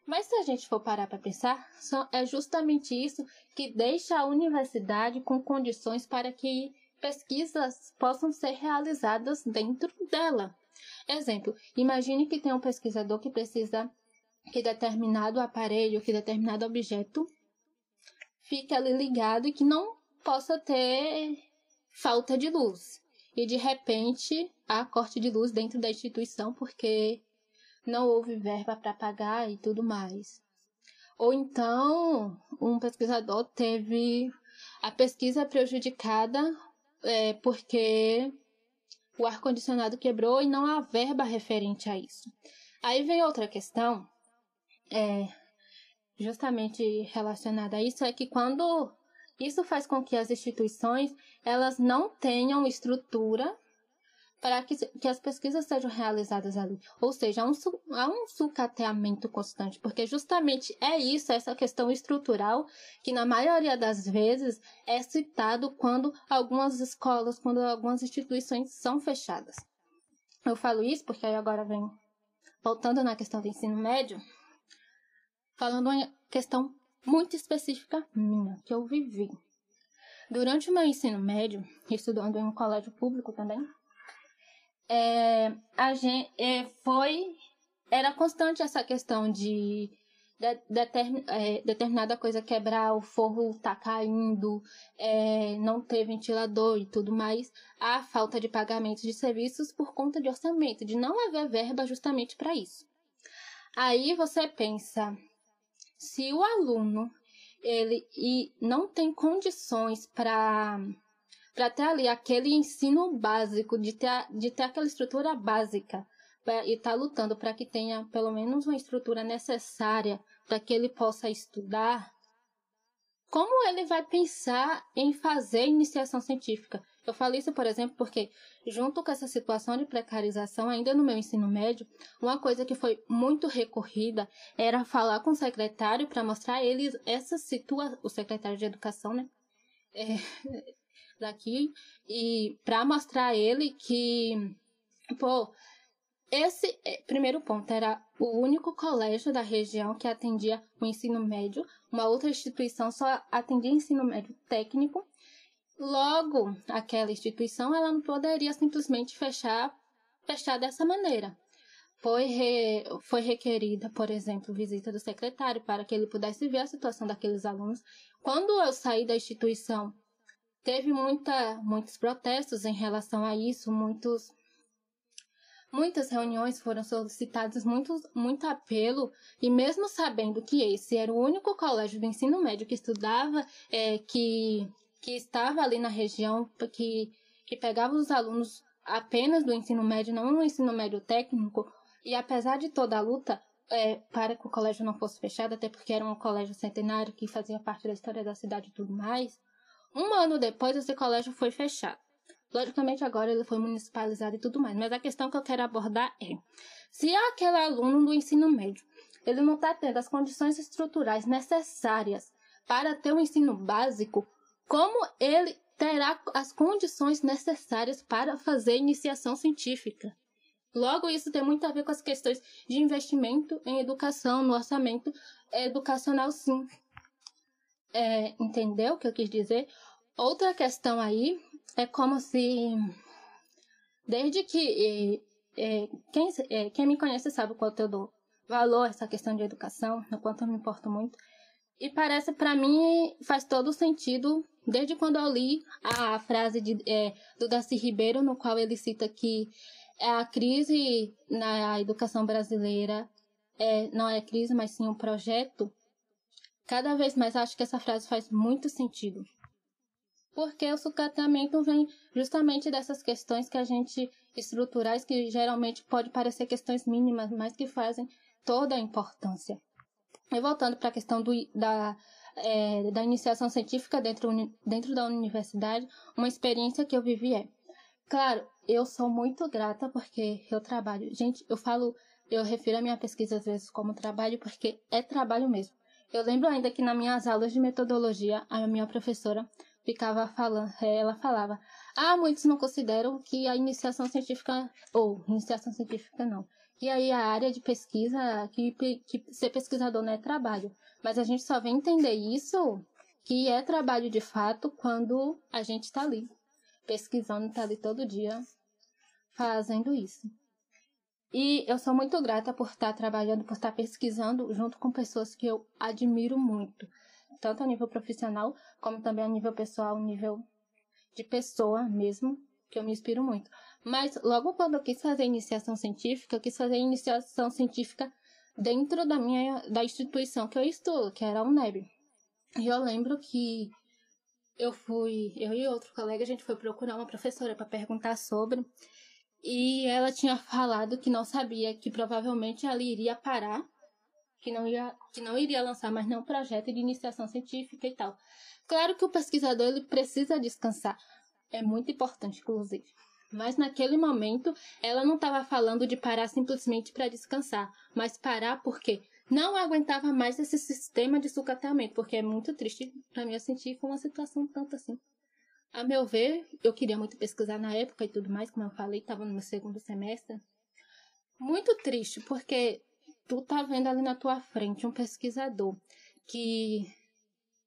Mas se a gente for parar para pensar, é justamente isso que deixa a universidade com condições para que pesquisas possam ser realizadas dentro dela. Exemplo, imagine que tem um pesquisador que precisa que determinado aparelho, que determinado objeto fique ali ligado e que não possa ter falta de luz. E de repente há corte de luz dentro da instituição porque não houve verba para pagar e tudo mais. Ou então um pesquisador teve a pesquisa prejudicada é, porque o ar-condicionado quebrou e não há verba referente a isso. Aí vem outra questão, é, justamente relacionada a isso, é que quando isso faz com que as instituições elas não tenham estrutura para que, que as pesquisas sejam realizadas ali. Ou seja, há um, há um sucateamento constante, porque justamente é isso, essa questão estrutural, que na maioria das vezes é citado quando algumas escolas, quando algumas instituições são fechadas. Eu falo isso porque aí agora vem voltando na questão do ensino médio, falando uma questão muito específica minha, que eu vivi. Durante o meu ensino médio, estudando em um colégio público também, é, a gente, é, foi era constante essa questão de, de, de é, determinada coisa quebrar, o forro tá caindo, é, não ter ventilador e tudo mais, a falta de pagamento de serviços por conta de orçamento, de não haver verba justamente para isso. Aí você pensa, se o aluno ele e não tem condições para para ter ali aquele ensino básico, de ter, de ter aquela estrutura básica pra, e estar tá lutando para que tenha pelo menos uma estrutura necessária para que ele possa estudar, como ele vai pensar em fazer iniciação científica? Eu falo isso, por exemplo, porque, junto com essa situação de precarização, ainda no meu ensino médio, uma coisa que foi muito recorrida era falar com o secretário para mostrar a ele essa situação, o secretário de educação, né? É, daqui e para mostrar a ele que, pô, esse é, primeiro ponto era o único colégio da região que atendia o ensino médio, uma outra instituição só atendia ensino médio técnico. Logo, aquela instituição ela não poderia simplesmente fechar, fechar dessa maneira. Foi, re, foi requerida, por exemplo, visita do secretário para que ele pudesse ver a situação daqueles alunos. Quando eu saí da instituição teve muita, muitos protestos em relação a isso, muitos, muitas reuniões foram solicitadas, muito, muito apelo, e mesmo sabendo que esse era o único colégio do ensino médio que estudava, é, que, que estava ali na região, que, que pegava os alunos apenas do ensino médio, não no ensino médio técnico, e apesar de toda a luta, é, para que o colégio não fosse fechado, até porque era um colégio centenário que fazia parte da história da cidade e tudo mais, um ano depois, esse colégio foi fechado. Logicamente, agora ele foi municipalizado e tudo mais, mas a questão que eu quero abordar é: se aquele aluno do ensino médio ele não está tendo as condições estruturais necessárias para ter o um ensino básico, como ele terá as condições necessárias para fazer iniciação científica? Logo, isso tem muito a ver com as questões de investimento em educação, no orçamento educacional, sim. É, entendeu o que eu quis dizer? Outra questão aí é como se, desde que quem, quem me conhece sabe o quanto eu dou valor a essa questão de educação, o quanto eu me importo muito. E parece para mim faz todo sentido desde quando eu li a frase de, é, do Darcy Ribeiro, no qual ele cita que a crise na educação brasileira é, não é crise, mas sim um projeto Cada vez mais acho que essa frase faz muito sentido. Porque o sucateamento vem justamente dessas questões que a gente estruturais que geralmente pode parecer questões mínimas, mas que fazem toda a importância. E voltando para a questão do, da, é, da iniciação científica dentro, dentro da universidade, uma experiência que eu vivi é. Claro, eu sou muito grata porque eu trabalho. Gente, eu falo, eu refiro a minha pesquisa às vezes como trabalho porque é trabalho mesmo. Eu lembro ainda que nas minhas aulas de metodologia, a minha professora ficava falando, ela falava: "Ah, muitos não consideram que a iniciação científica ou iniciação científica não, que aí a área de pesquisa, que, que ser pesquisador não é trabalho. Mas a gente só vem entender isso que é trabalho de fato quando a gente está ali, pesquisando, está ali todo dia fazendo isso. E eu sou muito grata por estar trabalhando, por estar pesquisando junto com pessoas que eu admiro muito, tanto a nível profissional, como também a nível pessoal, nível de pessoa mesmo, que eu me inspiro muito. Mas logo quando eu quis fazer iniciação científica, eu quis fazer iniciação científica dentro da minha da instituição que eu estudo, que era a UNEB. E eu lembro que eu fui, eu e outro colega, a gente foi procurar uma professora para perguntar sobre, e ela tinha falado que não sabia, que provavelmente ela iria parar, que não ia, que não iria lançar mais nenhum projeto de iniciação científica e tal. Claro que o pesquisador ele precisa descansar, é muito importante, inclusive. Mas naquele momento, ela não estava falando de parar simplesmente para descansar, mas parar porque não aguentava mais esse sistema de sucateamento, porque é muito triste para mim sentir foi uma situação tanto assim. A meu ver, eu queria muito pesquisar na época e tudo mais, como eu falei, estava no meu segundo semestre. Muito triste, porque tu tá vendo ali na tua frente um pesquisador que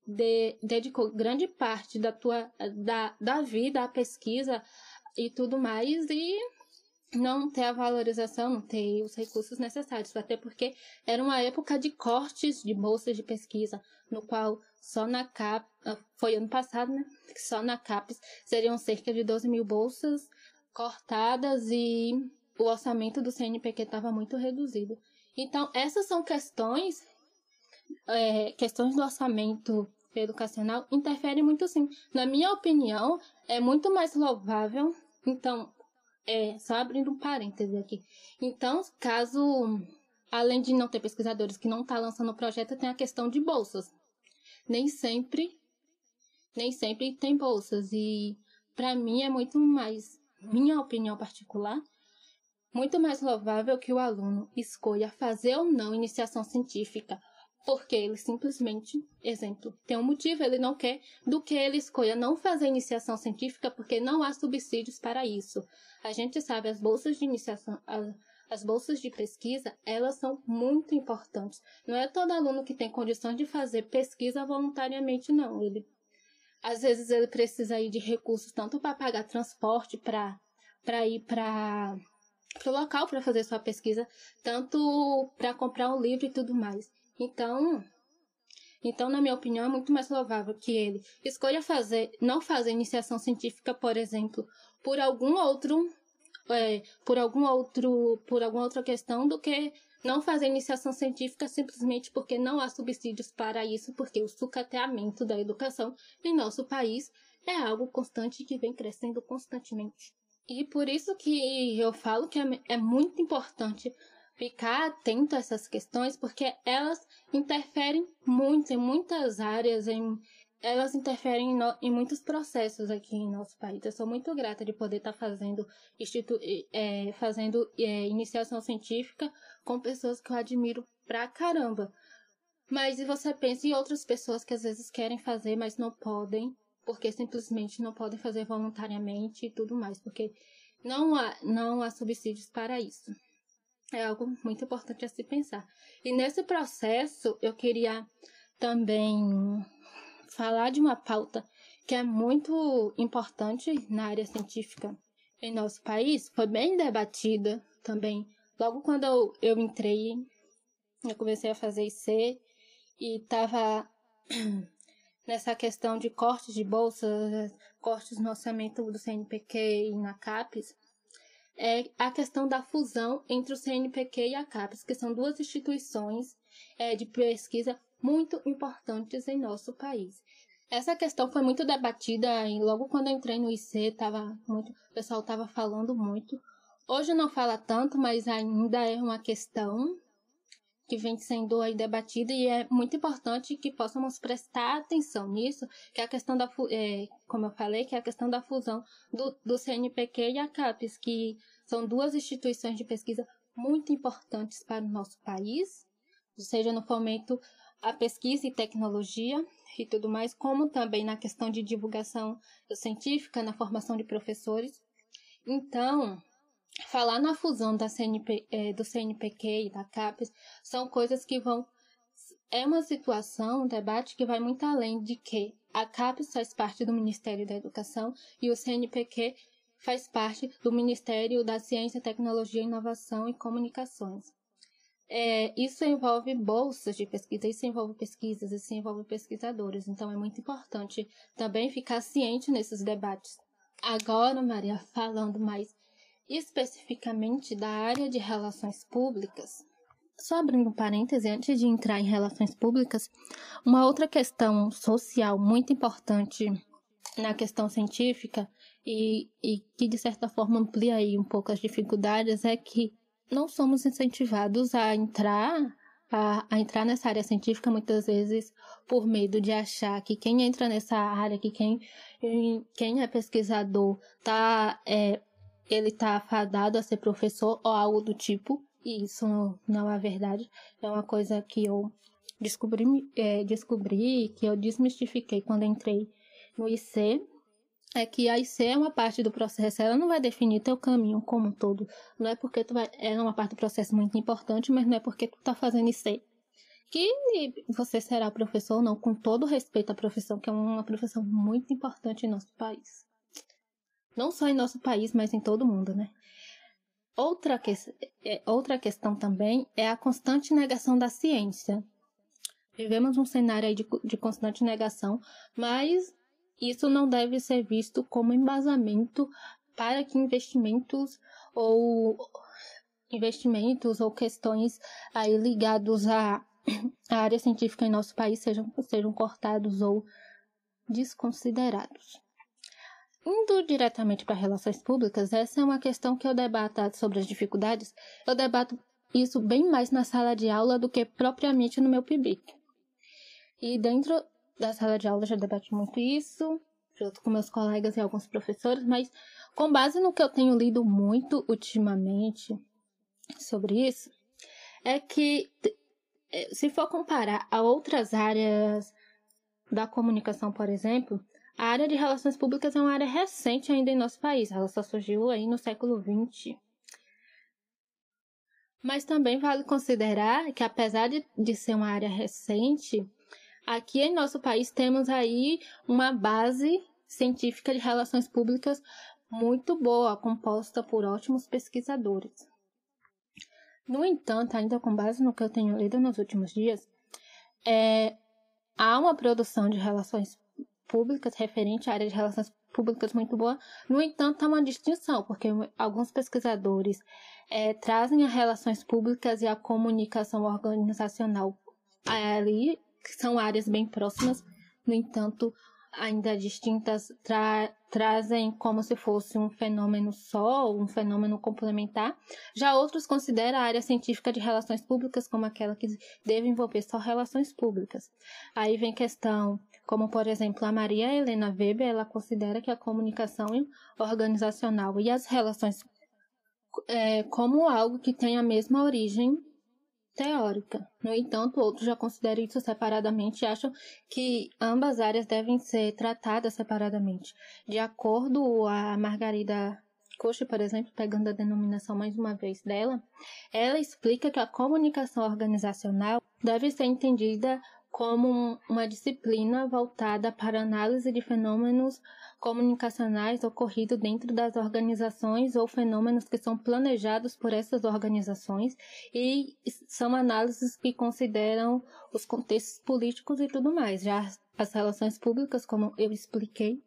de, dedicou grande parte da tua da, da vida à pesquisa, e tudo mais, e não ter a valorização, não ter os recursos necessários, até porque era uma época de cortes de bolsas de pesquisa, no qual só na CAP, ah, foi ano passado, né? Só na CAPES seriam cerca de 12 mil bolsas cortadas e o orçamento do CNPq estava muito reduzido. Então, essas são questões, é, questões do orçamento educacional interfere muito sim. Na minha opinião, é muito mais louvável. Então, é, só abrindo um parêntese aqui. Então, caso, além de não ter pesquisadores que não estão tá lançando o projeto, tem a questão de bolsas. Nem sempre, nem sempre tem bolsas. E para mim é muito mais, minha opinião particular, muito mais louvável que o aluno escolha fazer ou não iniciação científica porque ele simplesmente, exemplo, tem um motivo, ele não quer, do que ele escolha não fazer iniciação científica porque não há subsídios para isso. A gente sabe, as bolsas de iniciação, as bolsas de pesquisa, elas são muito importantes. Não é todo aluno que tem condições de fazer pesquisa voluntariamente, não. Ele, às vezes ele precisa ir de recursos tanto para pagar transporte para para ir para o local para fazer sua pesquisa, tanto para comprar um livro e tudo mais. Então, então, na minha opinião, é muito mais louvável que ele escolha fazer, não fazer iniciação científica, por exemplo, por algum outro, é, por algum outro, por alguma outra questão, do que não fazer iniciação científica simplesmente porque não há subsídios para isso, porque o sucateamento da educação em nosso país é algo constante que vem crescendo constantemente. E por isso que eu falo que é, é muito importante ficar atento a essas questões, porque elas interferem muito em muitas áreas, em, elas interferem em, no, em muitos processos aqui em nosso país. Eu sou muito grata de poder estar fazendo, institu, é, fazendo é, iniciação científica com pessoas que eu admiro pra caramba. Mas e você pensa em outras pessoas que às vezes querem fazer, mas não podem, porque simplesmente não podem fazer voluntariamente e tudo mais, porque não há, não há subsídios para isso é algo muito importante a se pensar. E nesse processo, eu queria também falar de uma pauta que é muito importante na área científica em nosso país, foi bem debatida também. Logo quando eu, eu entrei, eu comecei a fazer IC e estava nessa questão de cortes de bolsas, cortes no orçamento do CNPq e na CAPES, é a questão da fusão entre o CNPq e a CAPES, que são duas instituições é, de pesquisa muito importantes em nosso país. Essa questão foi muito debatida e logo quando eu entrei no IC, tava muito, o pessoal estava falando muito. Hoje não fala tanto, mas ainda é uma questão que vem sendo aí debatida e é muito importante que possamos prestar atenção nisso, que é a questão da, é, como eu falei, que é a questão da fusão do, do CNPq e a CAPES, que são duas instituições de pesquisa muito importantes para o nosso país, seja no fomento à pesquisa e tecnologia e tudo mais, como também na questão de divulgação científica, na formação de professores. Então, falar na fusão da CNP, é, do CNPq e da CAPES são coisas que vão. É uma situação, um debate que vai muito além de que a CAPES faz parte do Ministério da Educação e o CNPq faz parte do Ministério da Ciência, Tecnologia, Inovação e Comunicações. É, isso envolve bolsas de pesquisa, isso envolve pesquisas, isso envolve pesquisadores, então é muito importante também ficar ciente nesses debates. Agora, Maria, falando mais especificamente da área de relações públicas. Só abrindo um parêntese, antes de entrar em relações públicas, uma outra questão social muito importante na questão científica e, e que de certa forma amplia aí um pouco as dificuldades é que não somos incentivados a entrar a, a, entrar nessa área científica muitas vezes por medo de achar que quem entra nessa área, que quem, quem é pesquisador tá é, ele está afadado a ser professor ou algo do tipo, e isso não é verdade. É uma coisa que eu descobri, é, descobri que eu desmistifiquei quando entrei no IC, é que a IC é uma parte do processo, ela não vai definir teu caminho como um todo. Não é porque tu vai, é uma parte do processo muito importante, mas não é porque tu tá fazendo IC que você será professor ou não, com todo respeito à profissão, que é uma profissão muito importante em nosso país. Não só em nosso país, mas em todo mundo, né? Outra, que, é, outra questão também é a constante negação da ciência. Vivemos um cenário aí de, de constante negação, mas isso não deve ser visto como embasamento para que investimentos ou investimentos ou questões aí ligados à, área científica em nosso país sejam, sejam cortados ou desconsiderados. Indo diretamente para relações públicas, essa é uma questão que eu debato sobre as dificuldades. Eu debato isso bem mais na sala de aula do que propriamente no meu PIBIC. E dentro da sala de aula já debati muito isso, junto com meus colegas e alguns professores, mas com base no que eu tenho lido muito ultimamente sobre isso, é que é, se for comparar a outras áreas da comunicação, por exemplo, a área de relações públicas é uma área recente ainda em nosso país, ela só surgiu aí no século XX. Mas também vale considerar que, apesar de, de ser uma área recente, aqui em nosso país temos aí uma base científica de relações públicas muito boa, composta por ótimos pesquisadores. No entanto, ainda com base no que eu tenho lido nos últimos dias, é, há uma produção de relações públicas, referente à área de relações públicas muito boa. No entanto, há uma distinção, porque alguns pesquisadores é, trazem as relações públicas e a comunicação organizacional ali, que são áreas bem próximas, no entanto, ainda distintas, tra trazem como se fosse um fenômeno só, um fenômeno complementar. Já outros consideram a área científica de relações públicas como aquela que deve envolver só relações públicas. Aí vem questão como por exemplo a Maria Helena Weber, ela considera que a comunicação organizacional e as relações é, como algo que tem a mesma origem teórica. No entanto, outros já consideram isso separadamente e acham que ambas áreas devem ser tratadas separadamente. De acordo a Margarida Coche, por exemplo, pegando a denominação mais uma vez dela, ela explica que a comunicação organizacional deve ser entendida como uma disciplina voltada para análise de fenômenos comunicacionais ocorridos dentro das organizações ou fenômenos que são planejados por essas organizações e são análises que consideram os contextos políticos e tudo mais. Já as relações públicas, como eu expliquei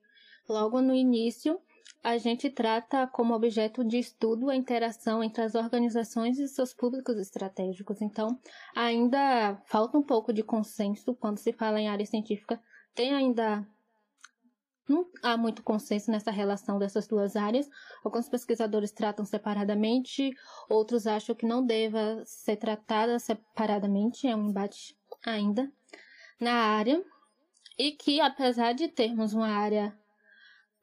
logo no início, a gente trata como objeto de estudo a interação entre as organizações e seus públicos estratégicos. Então, ainda falta um pouco de consenso quando se fala em área científica. Tem ainda não há muito consenso nessa relação dessas duas áreas. Alguns pesquisadores tratam separadamente, outros acham que não deva ser tratada separadamente, é um embate ainda na área, e que apesar de termos uma área,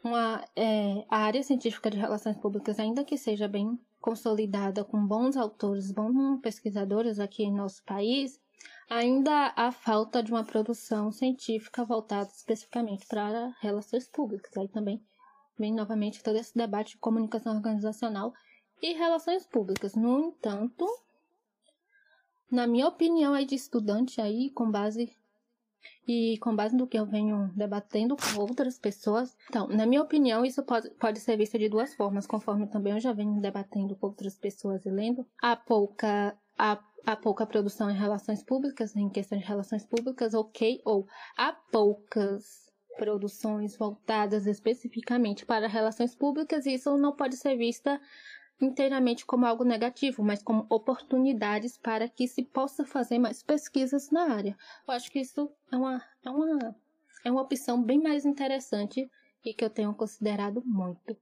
uma é, a área científica de relações públicas, ainda que seja bem consolidada com bons autores, bons pesquisadores aqui em nosso país, ainda há falta de uma produção científica voltada especificamente para relações públicas. Aí também vem novamente todo esse debate de comunicação organizacional e relações públicas. No entanto, na minha opinião aí de estudante aí, com base e com base no que eu venho debatendo com outras pessoas, então, na minha opinião, isso pode, pode ser visto de duas formas, conforme também eu já venho debatendo com outras pessoas e lendo. Há pouca, há há pouca produção em relações públicas, em questão de relações públicas, ok, ou há poucas produções voltadas especificamente para relações públicas, e isso não pode ser vista inteiramente como algo negativo, mas como oportunidades para que se possa fazer mais pesquisas na área. Eu acho que isso é uma, é uma, é uma opção bem mais interessante e que eu tenho considerado muito.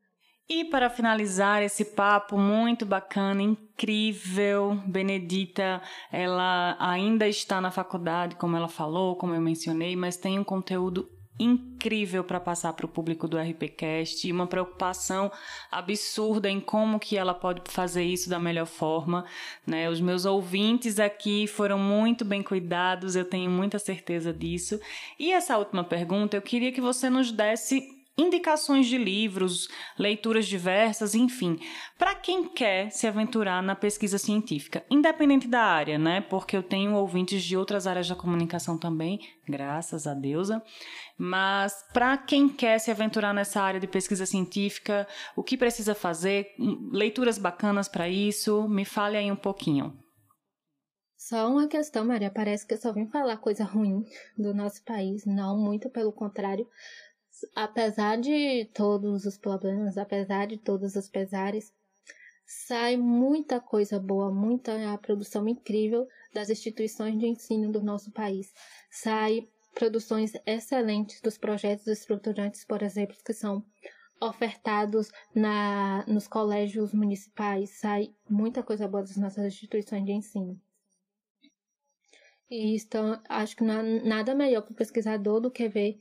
E para finalizar esse papo muito bacana, incrível, Benedita, ela ainda está na faculdade, como ela falou, como eu mencionei, mas tem um conteúdo incrível para passar para o público do RPcast e uma preocupação absurda em como que ela pode fazer isso da melhor forma, né? Os meus ouvintes aqui foram muito bem cuidados, eu tenho muita certeza disso. E essa última pergunta, eu queria que você nos desse indicações de livros, leituras diversas, enfim, para quem quer se aventurar na pesquisa científica, independente da área, né? Porque eu tenho ouvintes de outras áreas da comunicação também, graças a deusa. Mas para quem quer se aventurar nessa área de pesquisa científica, o que precisa fazer? Leituras bacanas para isso? Me fale aí um pouquinho. Só uma questão, Maria. Parece que eu só vim falar coisa ruim do nosso país. Não, muito pelo contrário apesar de todos os problemas, apesar de todos os pesares, sai muita coisa boa, muita produção incrível das instituições de ensino do nosso país. Sai produções excelentes dos projetos estruturantes, por exemplo, que são ofertados na, nos colégios municipais. Sai muita coisa boa das nossas instituições de ensino. E então, acho que nada melhor para o pesquisador do que ver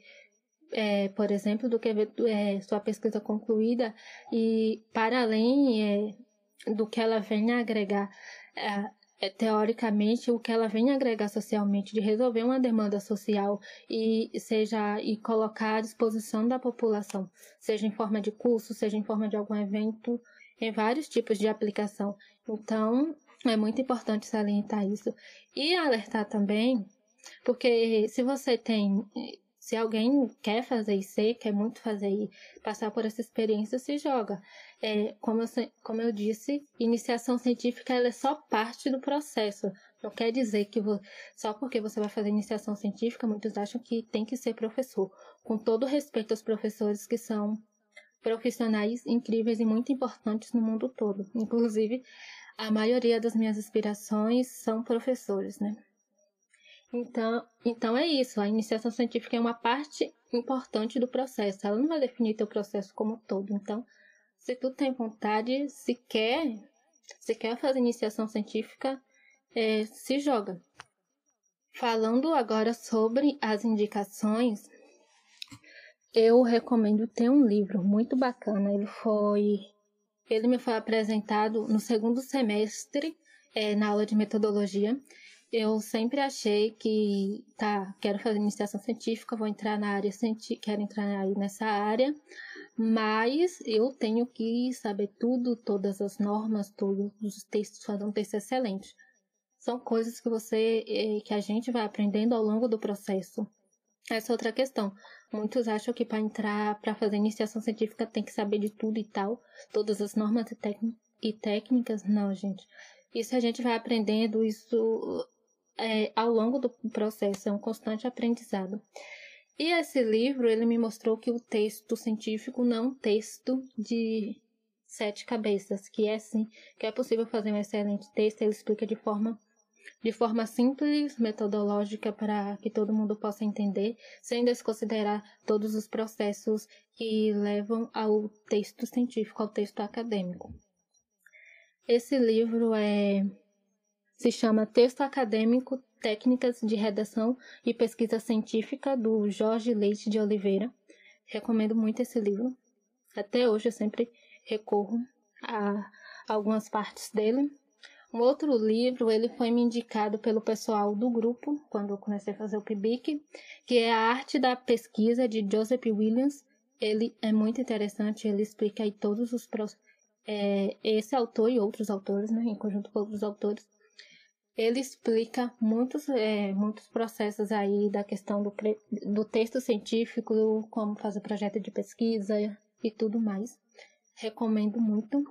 é, por exemplo, do que é, sua pesquisa concluída e para além é, do que ela vem agregar é, é, teoricamente o que ela vem agregar socialmente de resolver uma demanda social e seja e colocar à disposição da população, seja em forma de curso, seja em forma de algum evento, em vários tipos de aplicação. Então, é muito importante salientar isso e alertar também, porque se você tem se alguém quer fazer IC, quer muito fazer e passar por essa experiência, se joga. É, como, eu, como eu disse, iniciação científica é só parte do processo. Não quer dizer que só porque você vai fazer iniciação científica, muitos acham que tem que ser professor. Com todo respeito aos professores que são profissionais incríveis e muito importantes no mundo todo. Inclusive, a maioria das minhas inspirações são professores, né? Então, então é isso. A iniciação científica é uma parte importante do processo. Ela não vai definir teu processo como todo. Então, se tu tem vontade, se quer, se quer fazer iniciação científica, é, se joga. Falando agora sobre as indicações, eu recomendo ter um livro muito bacana. Ele foi, ele me foi apresentado no segundo semestre é, na aula de metodologia eu sempre achei que, tá, quero fazer iniciação científica, vou entrar na área científica, quero entrar aí nessa área, mas eu tenho que saber tudo, todas as normas, todos os textos, fazer um texto excelente. São coisas que você, eh, que a gente vai aprendendo ao longo do processo. Essa é outra questão. Muitos acham que para entrar, para fazer iniciação científica tem que saber de tudo e tal, todas as normas e, e técnicas. Não, gente. Isso a gente vai aprendendo, isso é, ao longo do processo, é um constante aprendizado. E esse livro, ele me mostrou que o texto científico não é um texto de sete cabeças, que é sim, que é possível fazer um excelente texto, ele explica de forma de forma simples, metodológica, para que todo mundo possa entender, sem desconsiderar todos os processos que levam ao texto científico, ao texto acadêmico. Esse livro é se chama Texto Acadêmico, Técnicas de Redação e Pesquisa Científica, do Jorge Leite de Oliveira. Recomendo muito esse livro. Até hoje eu sempre recorro a algumas partes dele. Um outro livro, ele foi me indicado pelo pessoal do grupo, quando eu comecei a fazer o PIBIC, que é A Arte da Pesquisa, de Joseph Williams. Ele é muito interessante, ele explica aí todos os... É, esse autor e outros autores, né, em conjunto com outros autores, ele explica muitos, é, muitos processos aí da questão do, do texto científico, como fazer projeto de pesquisa e tudo mais. Recomendo muito.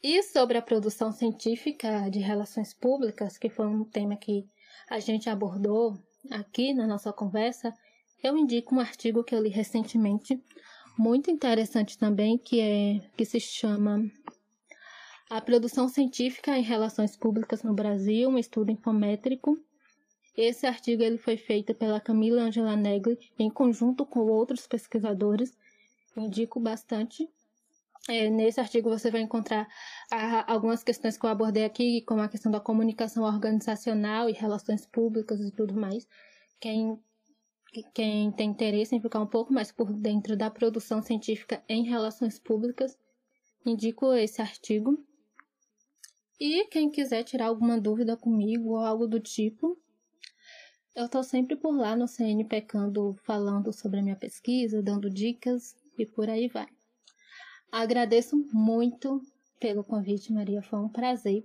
E sobre a produção científica de relações públicas, que foi um tema que a gente abordou aqui na nossa conversa, eu indico um artigo que eu li recentemente, muito interessante também, que é que se chama a produção científica em relações públicas no Brasil, um estudo infométrico. Esse artigo ele foi feito pela Camila Angela Negli em conjunto com outros pesquisadores. Indico bastante. É, nesse artigo você vai encontrar a, algumas questões que eu abordei aqui, como a questão da comunicação organizacional e relações públicas e tudo mais. Quem, quem tem interesse em ficar um pouco mais por dentro da produção científica em relações públicas, indico esse artigo. E quem quiser tirar alguma dúvida comigo ou algo do tipo, eu estou sempre por lá no CN Pecando falando sobre a minha pesquisa, dando dicas e por aí vai. Agradeço muito pelo convite, Maria. Foi um prazer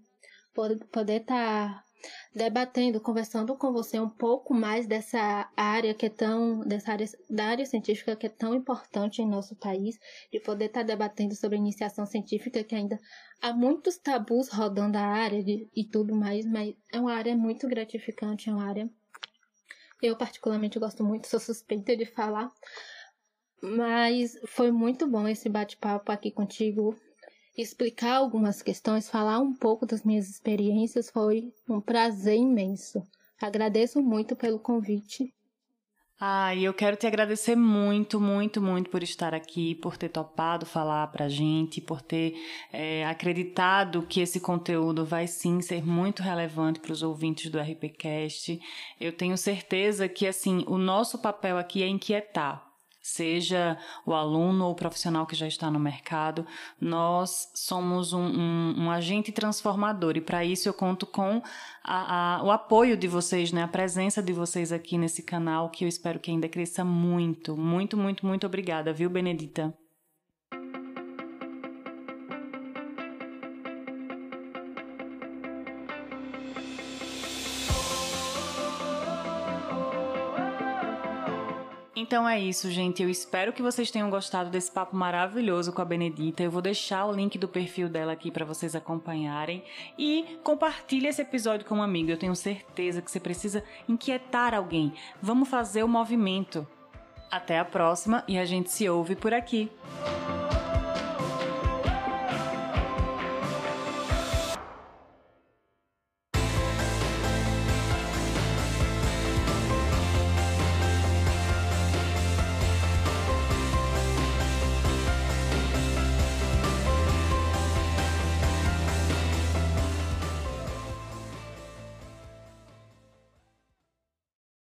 poder estar debatendo, conversando com você um pouco mais dessa área que é tão, dessa área, da área científica que é tão importante em nosso país, de poder estar tá debatendo sobre iniciação científica, que ainda há muitos tabus rodando a área de, e tudo mais, mas é uma área muito gratificante, é uma área eu particularmente gosto muito, sou suspeita de falar, mas foi muito bom esse bate-papo aqui contigo explicar algumas questões, falar um pouco das minhas experiências foi um prazer imenso. Agradeço muito pelo convite. Ah, eu quero te agradecer muito, muito, muito por estar aqui, por ter topado falar pra gente, por ter é, acreditado que esse conteúdo vai sim ser muito relevante para os ouvintes do RPCast. Eu tenho certeza que, assim, o nosso papel aqui é inquietar, seja o aluno ou o profissional que já está no mercado, nós somos um, um, um agente transformador e para isso eu conto com a, a, o apoio de vocês, né? a presença de vocês aqui nesse canal que eu espero que ainda cresça muito, muito, muito, muito obrigada, viu, Benedita? Então é isso, gente. Eu espero que vocês tenham gostado desse papo maravilhoso com a Benedita. Eu vou deixar o link do perfil dela aqui para vocês acompanharem e compartilhe esse episódio com um amigo. Eu tenho certeza que você precisa inquietar alguém. Vamos fazer o movimento. Até a próxima e a gente se ouve por aqui.